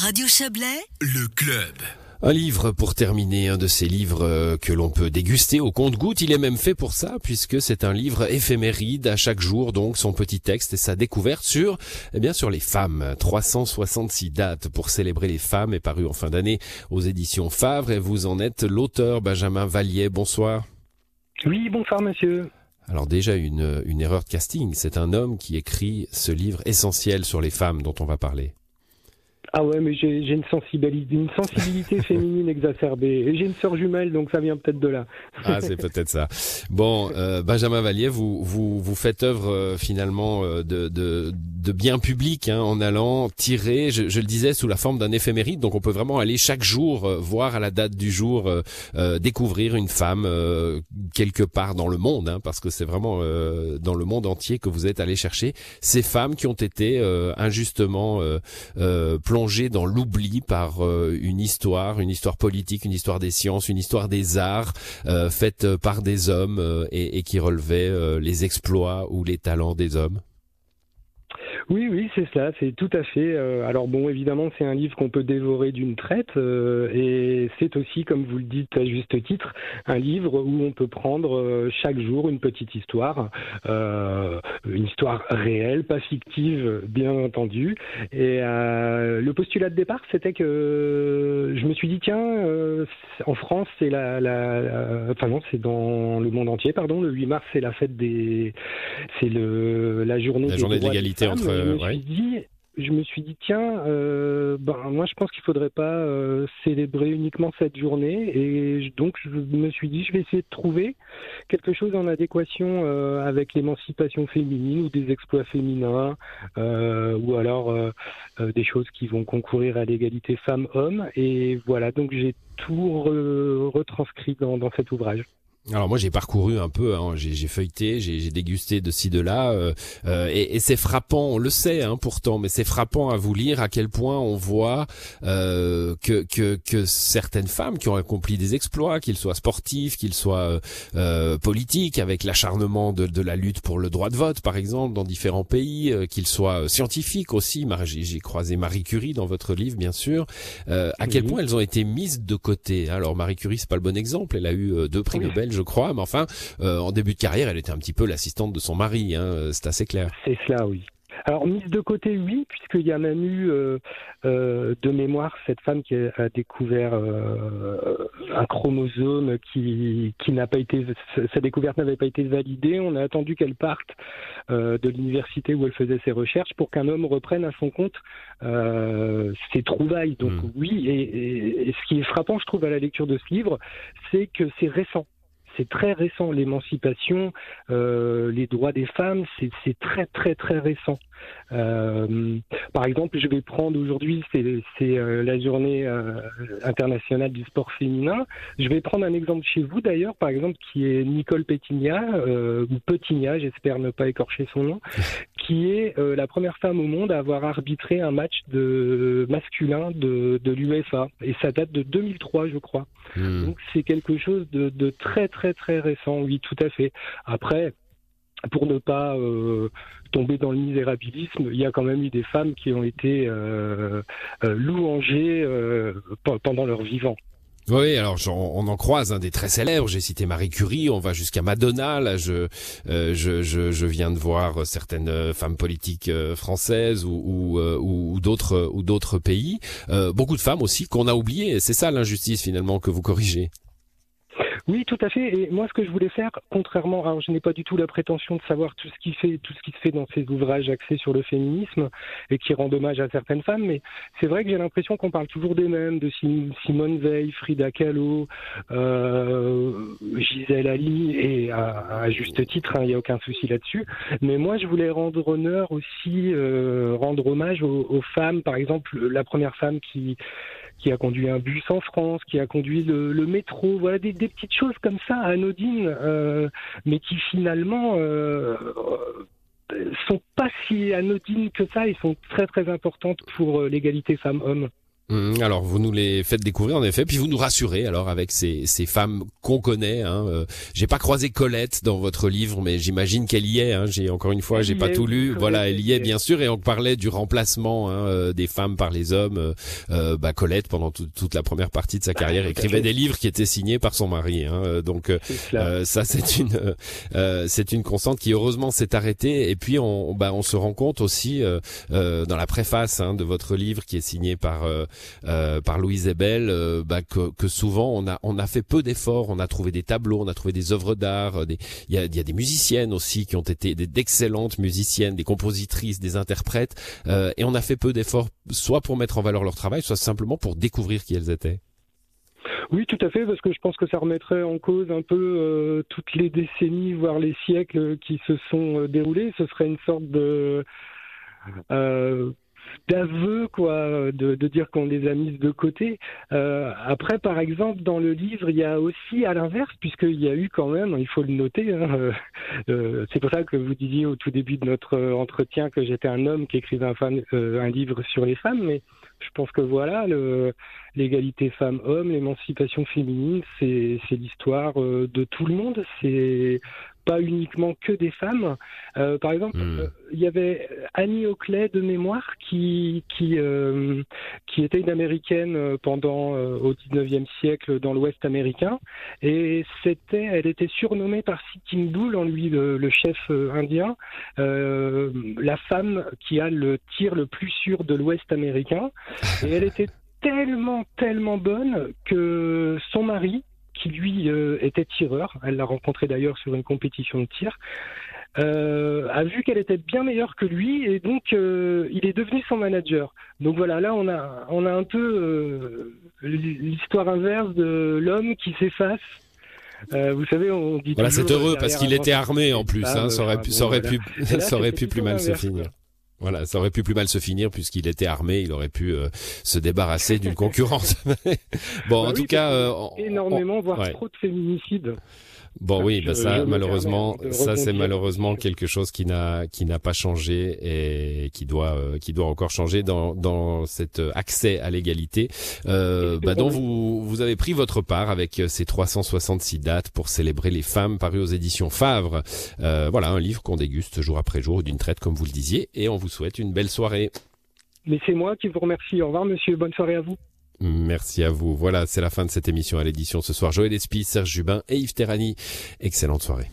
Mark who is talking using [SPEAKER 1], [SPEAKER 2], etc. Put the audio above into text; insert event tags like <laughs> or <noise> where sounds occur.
[SPEAKER 1] Radio Chablais,
[SPEAKER 2] le club.
[SPEAKER 3] Un livre pour terminer, un de ces livres euh, que l'on peut déguster au compte-goutte. Il est même fait pour ça, puisque c'est un livre éphéméride à chaque jour, donc son petit texte et sa découverte sur, eh bien, sur les femmes. 366 dates pour célébrer les femmes est paru en fin d'année aux éditions Favre et vous en êtes l'auteur Benjamin Vallier. Bonsoir.
[SPEAKER 4] Oui, bonsoir monsieur.
[SPEAKER 3] Alors déjà une, une erreur de casting. C'est un homme qui écrit ce livre essentiel sur les femmes dont on va parler.
[SPEAKER 4] Ah ouais, mais j'ai une sensibilité, une <laughs> sensibilité féminine exacerbée. Et j'ai une sœur jumelle, donc ça vient peut-être de là.
[SPEAKER 3] ah, c'est peut-être ça. Bon, euh, Benjamin Vallier, vous, vous, vous faites œuvre euh, finalement euh, de, de, de bien public hein, en allant tirer, je, je, le disais, sous la forme d'un éphéméride. Donc on peut vraiment aller chaque jour euh, voir à la date du jour, découvrir une femme quelque part dans le monde, hein, parce que c'est vraiment dans le monde entier que vous êtes allé chercher ces femmes qui ont été injustement plongées dans l'oubli par euh, une histoire, une histoire politique, une histoire des sciences, une histoire des arts, euh, faite par des hommes euh, et, et, qui relevait les exploits ou les talents des hommes
[SPEAKER 4] oui, oui, c'est ça, c'est tout à fait. Euh, alors bon, évidemment, c'est un livre qu'on peut dévorer d'une traite, euh, et c'est aussi, comme vous le dites à juste titre, un livre où on peut prendre euh, chaque jour une petite histoire, une histoire réelle, pas fictive, bien entendu. Et le postulat de départ, c'était que je me suis dit, tiens, en France, c'est la, la, enfin non, c'est dans le monde entier, pardon, le 8 mars, c'est la fête des, c'est le la journée,
[SPEAKER 3] la journée d'égalité entre
[SPEAKER 4] je me suis dit, je me suis dit tiens, euh, ben moi je pense qu'il faudrait pas euh, célébrer uniquement cette journée. Et donc je me suis dit je vais essayer de trouver quelque chose en adéquation euh, avec l'émancipation féminine ou des exploits féminins ou alors des choses qui vont concourir à l'égalité femmes-hommes. Et voilà donc j'ai tout retranscrit dans, dans cet ouvrage.
[SPEAKER 3] Alors moi j'ai parcouru un peu, hein, j'ai feuilleté, j'ai dégusté de ci de là, euh, euh, et, et c'est frappant, on le sait hein, pourtant, mais c'est frappant à vous lire à quel point on voit euh, que, que, que certaines femmes qui ont accompli des exploits, qu'ils soient sportifs, qu'ils soient euh, politiques, avec l'acharnement de, de, la lutte pour le droit de vote par exemple dans différents pays, euh, qu'ils soient scientifiques aussi. J'ai croisé Marie Curie dans votre livre bien sûr. à quel point elles ont été mises de côté. Alors Marie Curie c'est pas le bon exemple, elle a eu deux prix Nobel je crois, mais enfin, euh, en début de carrière, elle était un petit peu l'assistante de son mari, hein, euh, c'est assez clair.
[SPEAKER 4] C'est cela, oui. Alors mise de côté, oui, puisqu'il y a même eu euh, de mémoire cette femme qui a découvert un chromosome qui, qui n'a pas été, sa découverte n'avait pas été validée. On a attendu qu'elle parte de l'université où elle faisait ses recherches pour qu'un homme reprenne à son compte ses trouvailles. Donc hmm. oui, et, ce qui est frappant, je trouve, à la lecture de ce livre, c'est que c'est récent c'est très récent. L'émancipation, euh, les droits des femmes, c'est très très très récent. Euh, par exemple, je vais prendre aujourd'hui, c'est euh, la journée internationale du sport féminin. Je vais prendre un exemple chez vous d'ailleurs, par exemple, qui est Nicole Petigna, ou Petigna, j'espère ne pas écorcher son nom, qui est la première femme au monde à avoir arbitré un match de masculin de, de l'UEFA. Et ça date de 2003, je crois. Hmm. Donc c'est quelque chose de, de très très très récent, oui, tout à fait. Après, pour ne pas euh, tomber dans le misérabilisme, il y a quand même eu des femmes qui ont été euh, euh, louangées pendant leur vivant.
[SPEAKER 3] Oui, alors on en croise un des très célèbres. J'ai cité Marie Curie, on va jusqu'à Madonna. Là, je, je, je, viens de voir certaines femmes politiques françaises ou, ou, ou d'autres ou d'autres pays. beaucoup de femmes aussi qu'on a oubliées. C'est ça l'injustice finalement que vous corrigez.
[SPEAKER 4] Oui, tout à fait. Et moi, ce que je voulais faire, contrairement, alors je n'ai pas du tout la prétention de savoir tout ce qui fait, tout ce qui se fait dans ces ouvrages axés sur le féminisme et qui rend hommage à certaines femmes, mais c'est vrai que j'ai l'impression qu'on parle toujours des mêmes, de Simone Veil, Frida Kahlo, euh, Gisèle Ali, et à, juste titre, hein, il n'y a aucun souci là-dessus. Mais moi, je voulais rendre honneur aussi, euh, rendre hommage aux femmes, par exemple, la première femme qui qui a conduit un bus en France, qui a conduit le, métro, voilà des, petites choses comme ça, anodines, euh, mais qui finalement euh, sont pas si anodines que ça, ils sont très très importantes pour euh, l'égalité femmes-hommes.
[SPEAKER 3] Mmh, alors vous nous les faites découvrir en effet, puis vous nous rassurez alors avec ces, ces femmes qu'on connaît. Hein. Euh, j'ai pas croisé Colette dans votre livre, mais j'imagine qu'elle y est. Hein. J'ai encore une fois, j'ai pas tout lu. Voilà, elle y est bien sûr. Et on parlait du remplacement hein, euh, des femmes par les hommes. Euh, bah, Colette pendant toute la première partie de sa carrière écrivait des livres qui étaient signés par son mari. Hein. Donc ça c'est une c'est une constante qui heureusement s'est arrêtée. Et puis on bah, on se rend compte aussi dans la préface hein, de votre livre qui est signé par euh, par Louise Ebel, euh, bah, que, souvent on a on a fait peu d'efforts, on a trouvé des tableaux, on a trouvé des œuvres d'art, il y a, des musiciennes aussi qui ont été d'excellentes musiciennes, des compositrices, des interprètes, euh, et on a fait peu d'efforts, soit pour mettre en valeur leur travail, soit simplement pour découvrir qui elles étaient.
[SPEAKER 4] Oui, tout à fait, parce que je pense que ça remettrait en cause un peu euh, toutes les décennies, voire les siècles qui se sont déroulés. Ce serait une sorte de euh, d'aveu quoi de, de dire qu'on les a mises de côté. Euh, après par exemple dans le livre il y a aussi à l'inverse puisqu'il y a eu quand même il faut le noter hein, euh, euh c'est pour ça que vous disiez au tout début de notre entretien que j'étais un homme qui écrivait un, un livre sur les femmes mais je pense que voilà l'égalité femmes-hommes l'émancipation féminine c'est l'histoire de tout le monde. C'est pas uniquement que des femmes. Euh, par exemple, hmm. euh, il y avait Annie Oakley de mémoire qui qui euh, qui était une américaine pendant au 19e siècle dans l'Ouest américain et c'était elle était surnommée par Sitting Bull en lui le, chef indien la femme qui a le tir le plus sûr de l'Ouest américain et elle était <laughs> tellement tellement bonne que son mari qui lui euh, était tireur. Elle l'a rencontré d'ailleurs sur une compétition de tir. Euh, a vu qu'elle était bien meilleure que lui et donc euh, il est devenu son manager. Donc voilà, là on a on a un peu l'histoire inverse de l'homme qui s'efface. vous savez, on dit.
[SPEAKER 3] Voilà, c'est heureux parce qu'il était armé en plus. Hein, ça aurait pu, ça aurait pu, ça aurait pu plus mal se finir. Voilà, ça aurait pu plus mal se finir puisqu'il était armé, il aurait pu euh, se débarrasser d'une <laughs> concurrence. <laughs> bon,
[SPEAKER 4] bah
[SPEAKER 3] en tout cas,
[SPEAKER 4] euh, énormément, voire trop de féminicides.
[SPEAKER 3] Bon oui, bah ça malheureusement, ça c'est malheureusement quelque chose qui n'a qui n'a pas changé et qui doit euh, qui doit encore changer dans dans cet accès à l'égalité. Euh, <laughs> bah dont vous vous avez pris votre part avec ces 366 dates pour célébrer les femmes parues aux éditions Favre. Euh, voilà un livre qu'on déguste jour après jour d'une traite comme vous le disiez et on vous souhaite une belle soirée.
[SPEAKER 4] Mais c'est moi qui vous remercie. Au revoir monsieur, bonne soirée à vous.
[SPEAKER 3] Merci à vous. Voilà, c'est la fin de cette émission à l'édition ce soir. Joël Espy, Serge Jubin et Yves Terrani. Excellente soirée.